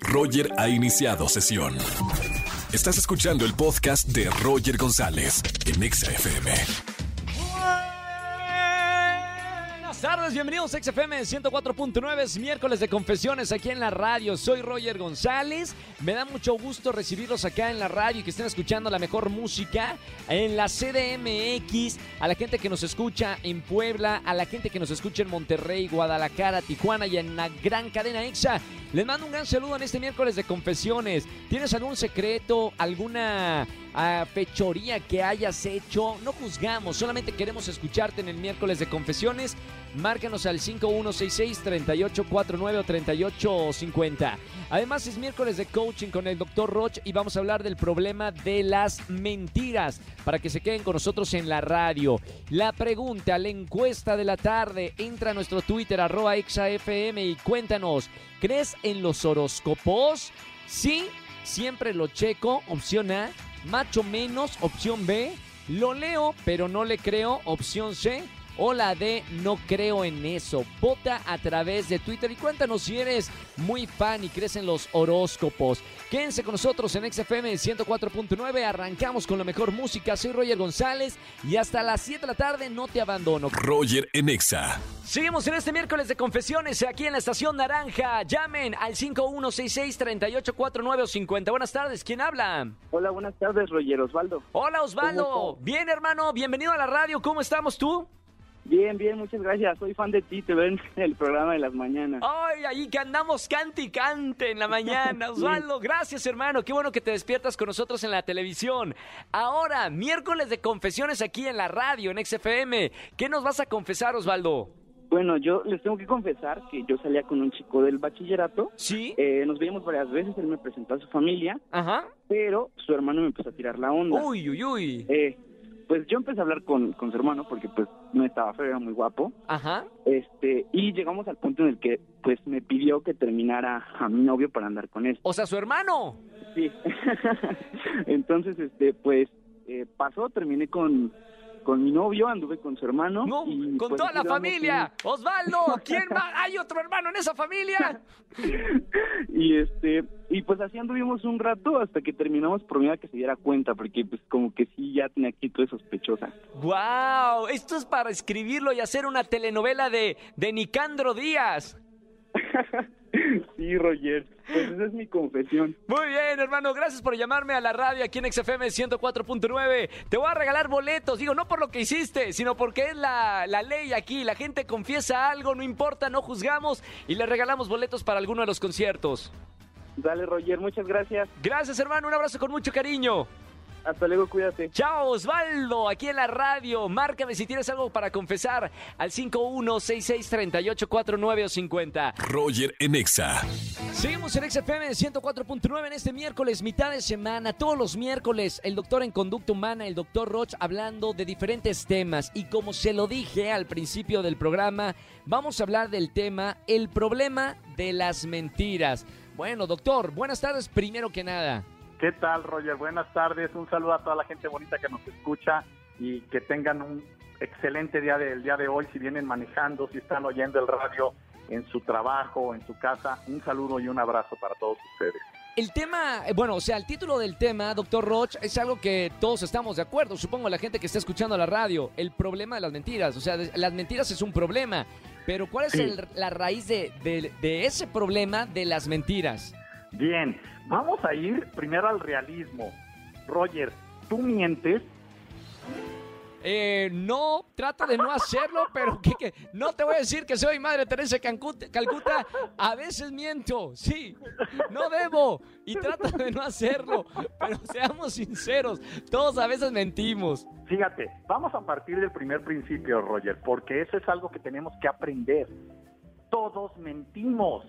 Roger ha iniciado sesión. Estás escuchando el podcast de Roger González en Exa FM. Buenas tardes, bienvenidos a XFM 104.9, es miércoles de confesiones aquí en la radio. Soy Roger González. Me da mucho gusto recibirlos acá en la radio y que estén escuchando la mejor música en la CDMX. A la gente que nos escucha en Puebla, a la gente que nos escucha en Monterrey, Guadalajara, Tijuana y en la gran cadena EXA. Les mando un gran saludo en este miércoles de confesiones. ¿Tienes algún secreto, alguna ah, fechoría que hayas hecho? No juzgamos, solamente queremos escucharte en el miércoles de confesiones. Márcanos al 5166-3849 o 3850. Además es miércoles de coaching con el Dr. Roch y vamos a hablar del problema de las mentiras para que se queden con nosotros en la radio. La pregunta, la encuesta de la tarde, entra a nuestro Twitter arroba exafm y cuéntanos, ¿crees en los horóscopos? Sí, siempre lo checo, opción A, macho menos, opción B, lo leo pero no le creo, opción C o la D, no creo en eso. Vota a través de Twitter y cuéntanos si eres muy fan y crees en los horóscopos. Quédense con nosotros en XFM 104.9. Arrancamos con la mejor música. Soy Roger González y hasta las 7 de la tarde no te abandono. Roger en Exa. Seguimos en este miércoles de confesiones aquí en la estación Naranja. Llamen al 5166-3849 o 50. Buenas tardes, ¿quién habla? Hola, buenas tardes, Roger Osvaldo. Hola Osvaldo. Bien, hermano, bienvenido a la radio. ¿Cómo estamos tú? Bien, bien, muchas gracias. Soy fan de ti, te veo en el programa de las mañanas. Ay, ahí que andamos cante y cante en la mañana. Osvaldo, gracias hermano. Qué bueno que te despiertas con nosotros en la televisión. Ahora, miércoles de confesiones aquí en la radio, en XFM. ¿Qué nos vas a confesar, Osvaldo? Bueno, yo les tengo que confesar que yo salía con un chico del bachillerato. ¿Sí? Eh, nos veíamos varias veces, él me presentó a su familia, Ajá. pero su hermano me empezó a tirar la onda. Uy, uy, uy. Eh, pues yo empecé a hablar con, con su hermano porque pues no estaba feo, era muy guapo. Ajá. Este, y llegamos al punto en el que pues me pidió que terminara a mi novio para andar con él. O sea, su hermano. Sí. Entonces, este, pues eh, pasó, terminé con, con mi novio, anduve con su hermano. No, y, con pues, toda la familia. Osvaldo, ¿quién más? ¿Hay otro hermano en esa familia? y este, y pues así anduvimos un rato hasta que terminamos por miedo a que se diera cuenta, porque pues como que sí ya tenía actitud sospechosa. ¡Wow! Esto es para escribirlo y hacer una telenovela de, de Nicandro Díaz. sí, Roger, pues esa es mi confesión. Muy bien, hermano, gracias por llamarme a la radio aquí en XFM 104.9. Te voy a regalar boletos, digo, no por lo que hiciste, sino porque es la, la ley aquí. La gente confiesa algo, no importa, no juzgamos y le regalamos boletos para alguno de los conciertos. Dale, Roger, muchas gracias. Gracias, hermano, un abrazo con mucho cariño. Hasta luego, cuídate. Chao, Osvaldo, aquí en la radio. Márcame si tienes algo para confesar al 51663849 o 50. Roger en Exa. Seguimos en XFM 104.9 en este miércoles, mitad de semana. Todos los miércoles, el doctor en conducta humana, el doctor Roch, hablando de diferentes temas. Y como se lo dije al principio del programa, vamos a hablar del tema el problema de las mentiras. Bueno, doctor, buenas tardes primero que nada. ¿Qué tal, Roger? Buenas tardes. Un saludo a toda la gente bonita que nos escucha y que tengan un excelente día del día de hoy. Si vienen manejando, si están oyendo el radio en su trabajo, en su casa, un saludo y un abrazo para todos ustedes. El tema, eh, bueno, o sea, el título del tema, doctor Roch, es algo que todos estamos de acuerdo. Supongo la gente que está escuchando la radio. El problema de las mentiras. O sea, de- las mentiras es un problema. Pero ¿cuál es Sí. el- la raíz de, de- de ese problema de las mentiras? Bien, vamos a ir primero al realismo. Roger, ¿tú mientes? Eh, no, trata de no hacerlo, pero que, que- no te voy a decir que soy Madre Teresa de Calcuta. A veces miento, sí, no debo y trata de no hacerlo, pero seamos sinceros, todos a veces mentimos. Fíjate, vamos a partir del primer principio, Roger, porque eso es algo que tenemos que aprender. Todos mentimos.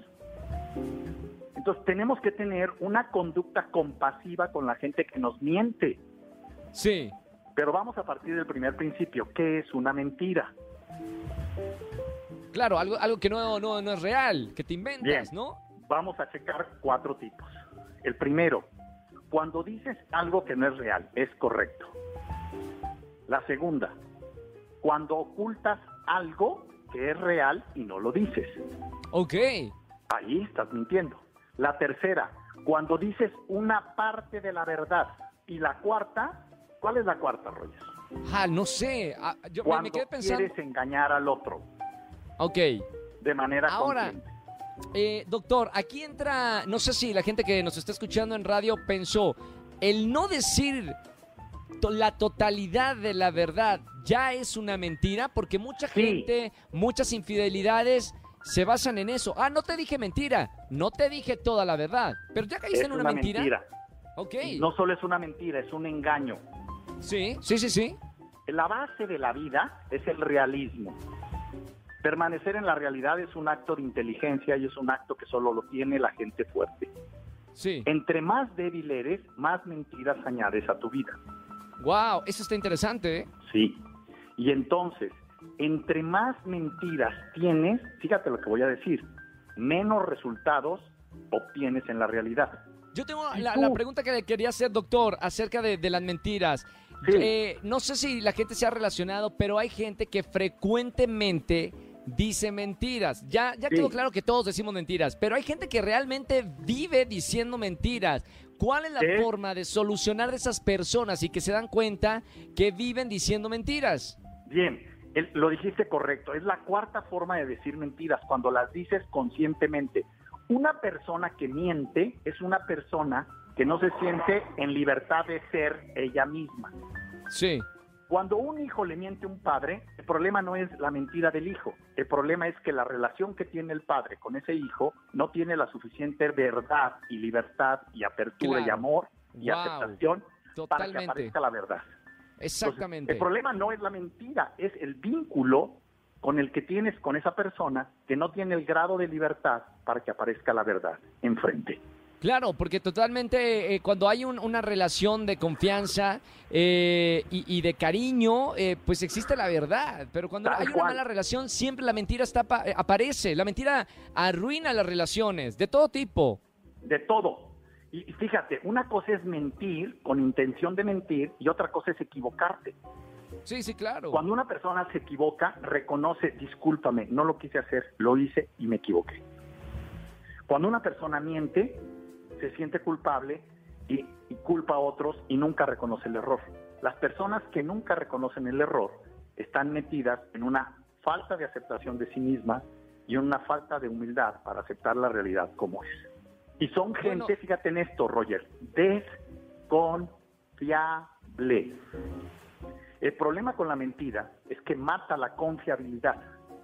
Entonces tenemos que tener una conducta compasiva con la gente que nos miente. Sí, Pero vamos a partir del primer principio. ¿Qué es una mentira? claro, algo, algo que no, no, no es real, que te inventas, Bien. ¿no? Vamos a checar cuatro tipos. El primero, cuando dices algo que no es real, es correcto. La segunda, cuando ocultas algo que es real y no lo dices. Ok, Ahí estás mintiendo. La tercera, cuando dices una parte de la verdad. Y la cuarta, ¿cuál es la cuarta, Roger? Ah, no sé. Ah, yo me- Cuando me quedé pensando. quieres engañar al otro Ok. de manera Ahora. Eh, doctor, aquí entra, no sé si la gente que nos está escuchando en radio pensó, el no decir to- la totalidad de la verdad ya es una mentira, porque mucha Sí. gente, muchas infidelidades se basan en eso. Ah, no te dije mentira, no te dije toda la verdad, pero ya caíste Es en una, una mentira. mentira. Ok. No solo es una mentira, es un engaño. Sí, sí, sí, sí. La base de la vida es el realismo. Permanecer en la realidad es un acto de inteligencia y es un acto que solo lo tiene la gente fuerte. Sí. Entre más débil eres, más mentiras añades a tu vida. Wow, eso está interesante, ¿eh? Sí. Y entonces, entre más mentiras tienes, fíjate lo que voy a decir, menos resultados obtienes en la realidad. Yo tengo ¿Y la, pregunta que le quería hacer, doctor, acerca de, de las mentiras. Sí. Eh, no sé si la gente se ha relacionado, pero hay gente que frecuentemente dice mentiras. Ya, ya Sí. quedó claro que todos decimos mentiras, pero hay gente que realmente vive diciendo mentiras. ¿Cuál es la forma de solucionar a esas personas y que se dan cuenta que viven diciendo mentiras? Bien, el- lo dijiste correcto. Es la cuarta forma de decir mentiras, cuando las dices conscientemente. Una persona que miente es una persona que no se siente en libertad de ser ella misma. Sí. Cuando un hijo le miente a un padre, el problema no es la mentira del hijo. El problema es que la relación que tiene el padre con ese hijo no tiene la suficiente verdad y libertad y apertura y amor y Wow. aceptación para que aparezca la verdad. Entonces, Exactamente. el problema no es la mentira, es el vínculo con el que tienes con esa persona que no tiene el grado de libertad para que aparezca la verdad enfrente. Claro, porque totalmente eh, cuando hay un- una relación de confianza eh, y, y de cariño, eh, pues existe la verdad. Pero cuando hay una mala relación, siempre la mentira está pa- eh, aparece. La mentira arruina las relaciones de todo tipo. De todo. Y fíjate, una cosa es mentir con intención de mentir y otra cosa es equivocarte. Sí, sí, claro. Cuando una persona se equivoca, reconoce, discúlpame, no lo quise hacer, lo hice y me equivoqué. Cuando una persona miente, se siente culpable y, y culpa a otros y nunca reconoce el error. Las personas que nunca reconocen el error están metidas en una falta de aceptación de sí misma y en una falta de humildad para aceptar la realidad como es. Y son gente, Bueno. fíjate en esto, Roger, desconfiable. El problema con la mentira es que mata la confiabilidad.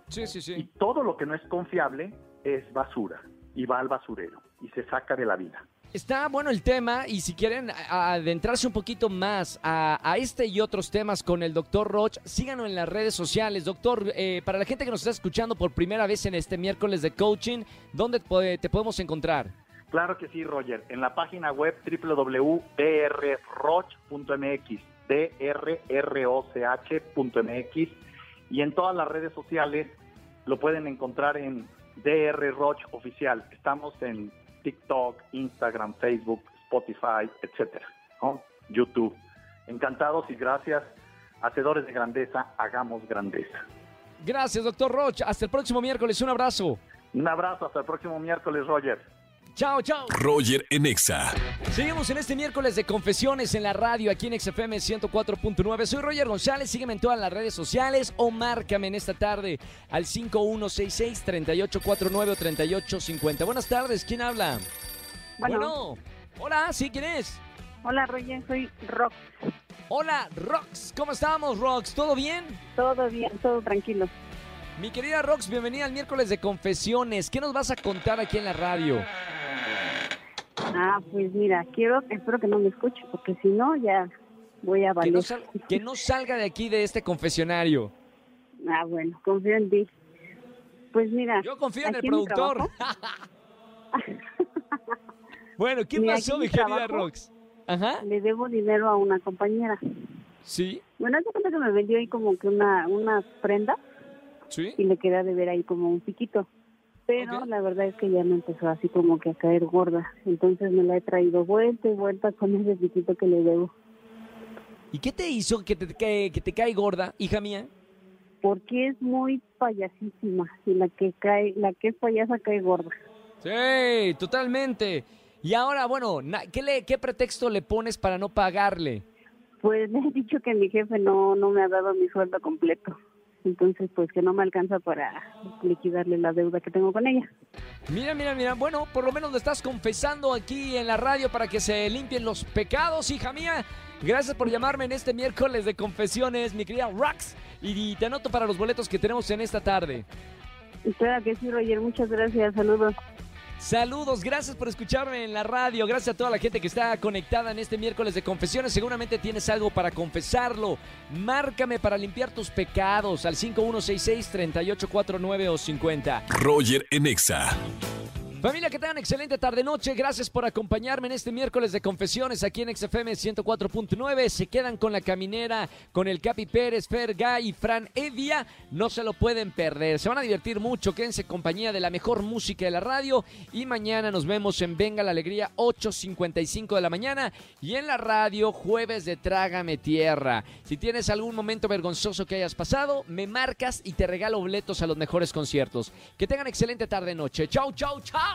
Sí, sí, Y sí. todo lo que no es confiable es basura y va al basurero y se saca de la vida. Está bueno el tema y si quieren adentrarse un poquito más a, a este y otros temas con el doctor Roch, síganos en las redes sociales. Doctor, eh, para la gente que nos está escuchando por primera vez en este miércoles de coaching, ¿dónde te podemos encontrar? Claro que sí, Roger. En la página web www.drroch.mx, drroch.mx y en todas las redes sociales lo pueden encontrar en DR Roch Oficial. Estamos en TikTok, Instagram, Facebook, Spotify, etcétera, ¿no? YouTube. Encantados y gracias. Hacedores de grandeza, hagamos grandeza. Gracias, doctor Roch. Hasta el próximo miércoles. Un abrazo. Un abrazo, hasta el próximo miércoles, Roger. Chao, chao. Roger en Exa. Seguimos en este miércoles de confesiones en la radio aquí en XFM 104.9. Soy Roger González. Sígueme en todas las redes sociales o márcame en esta tarde al 5166-3849 o 3850. Buenas tardes. ¿Quién habla? Bueno. Hola, ¿sí? ¿Quién es? Hola, Roger, soy Rox. Hola, Rox. ¿Cómo estamos, Rox? ¿Todo bien? Todo bien, todo tranquilo. Mi querida Rox, bienvenida al miércoles de confesiones. ¿Qué nos vas a contar aquí en la radio? Ah, pues mira, quiero, espero que no me escuche, porque si no, ya voy a Que valer. no, sal- que no salga de aquí de este confesionario. Ah, bueno, confío en ti. Pues mira, Yo confío en el productor. bueno, ¿qué Mira, pasó, mi querida Rox? Ajá, le debo dinero a una compañera. sí, Bueno, hace cuenta que me vendió ahí como que una, unas prendas sí. y le quería deber ahí como un piquito. Pero la verdad es que ya me empezó así como que a caer gorda. Entonces me la he traído vuelta y vuelta con ese piquito que le debo. ¿Y qué te hizo que te, que, que te cae gorda, hija mía? porque es muy payasísima y la que cae, la que es payasa cae gorda. Sí, totalmente. Y ahora, bueno, ¿qué, le, ¿qué pretexto le pones para no pagarle? Pues le he dicho que mi jefe no, no me ha dado mi sueldo completo. Entonces, pues que no me alcanza para liquidarle la deuda que tengo con ella. Mira, mira, mira. Bueno, por lo menos lo estás confesando aquí en la radio para que se limpien los pecados, hija mía. Gracias por llamarme en este miércoles de confesiones, mi querida Rax. Y te anoto para los boletos que tenemos en esta tarde. Claro que sí, Roger. Muchas gracias. Saludos. Saludos, gracias por escucharme en la radio, gracias a toda la gente que está conectada en este miércoles de confesiones, seguramente tienes algo para confesarlo, márcame para limpiar tus pecados al 5166-3849 o 50. Roger en Exa. Familia, que tengan excelente tarde-noche. Gracias por acompañarme en este miércoles de confesiones aquí en XFM 104.9. Se quedan con la caminera, con el Capi Pérez, Fer Gay y Fran Evia. No se lo pueden perder. Se van a divertir mucho. Quédense en compañía de la mejor música de la radio. Y mañana nos vemos en Venga la Alegría, 8.55 de la mañana. Y en la radio, jueves de Trágame Tierra. Si tienes algún momento vergonzoso que hayas pasado, me marcas y te regalo boletos a los mejores conciertos. Que tengan excelente tarde-noche. Chau, chau, chau.